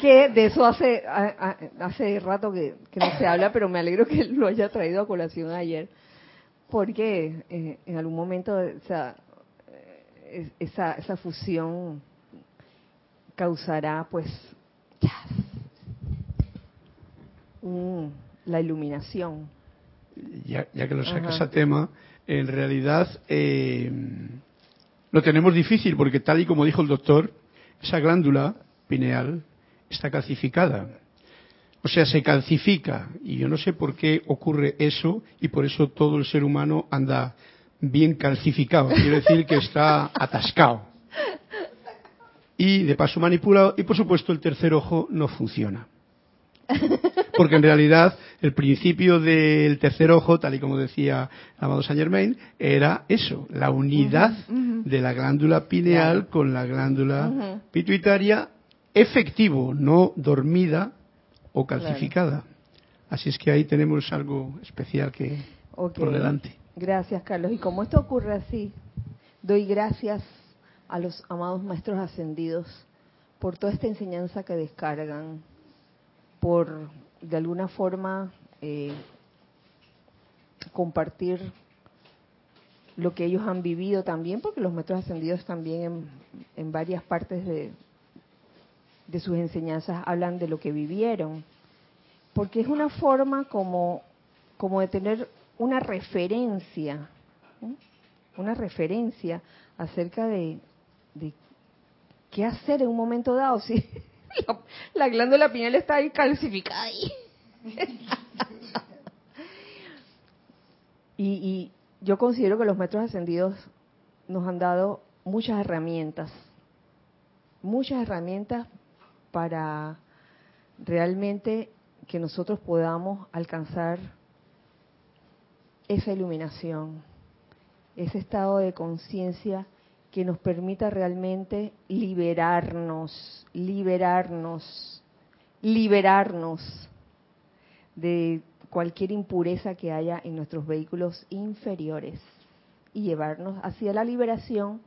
Que de eso hace hace rato que, no se habla, pero me alegro que lo haya traído a colación ayer, porque eh, en algún momento o sea, esa, esa fusión causará pues la iluminación. Ya, que lo sacas a tema, en realidad eh, lo tenemos difícil porque tal y como dijo el doctor, esa glándula pineal está calcificada. O sea, se calcifica y yo no sé por qué ocurre eso y por eso todo el ser humano anda bien calcificado. Quiero decir que está atascado. Y de paso manipulado y por supuesto el tercer ojo no funciona. Porque en realidad el principio del tercer ojo, tal y como decía amado Saint Germain, era eso, la unidad de la glándula pineal con la glándula pituitaria efectivo, no dormida o calcificada. Así es que ahí tenemos algo especial que por delante. Gracias, Carlos. Y como esto ocurre así, doy gracias a los amados maestros ascendidos por toda esta enseñanza que descargan por de alguna forma eh, compartir lo que ellos han vivido también, porque los maestros ascendidos también en, varias partes de, de, sus enseñanzas hablan de lo que vivieron, porque es una forma como, como de tener una referencia, una referencia acerca de, qué hacer en un momento dado. Si la, glándula pineal está ahí calcificada. y, yo considero que los metros ascendidos nos han dado muchas herramientas, muchas herramientas para realmente que nosotros podamos alcanzar esa iluminación, ese estado de conciencia que nos permita realmente liberarnos, liberarnos, liberarnos de cualquier impureza que haya en nuestros vehículos inferiores y llevarnos hacia la liberación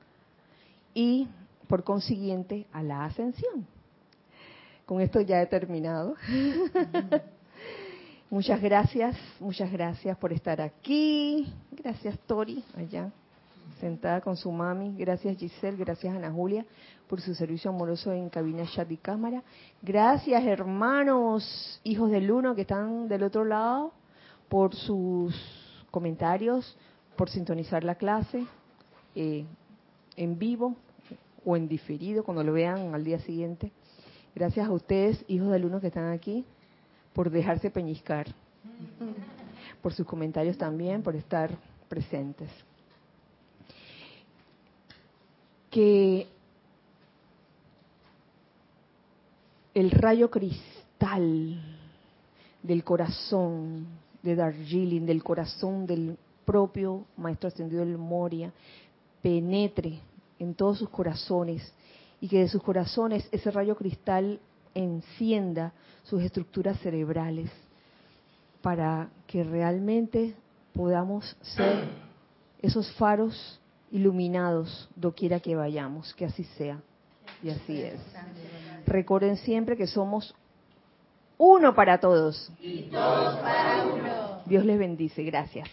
y por consiguiente a la ascensión. Con esto ya he terminado. muchas gracias, muchas gracias por estar aquí. Gracias Tori, allá sentada con su mami. Gracias Giselle, gracias Ana Julia por su servicio amoroso en cabina chat y cámara. Gracias hermanos, hijos del uno que están del otro lado, por sus comentarios, por sintonizar la clase eh, en vivo o en diferido cuando lo vean al día siguiente. Gracias a ustedes, hijos del uno que están aquí, por dejarse peñiscar, por sus comentarios también, por estar presentes. Que el rayo cristal del corazón de Darjeeling, del corazón del propio Maestro Ascendido del Moria, penetre en todos sus corazones y que de sus corazones ese rayo cristal encienda sus estructuras cerebrales para que realmente podamos ser esos faros iluminados doquiera que vayamos, que así sea. Y así es. Recuerden siempre que somos uno para todos. Y todos para uno. Dios les bendice. Gracias.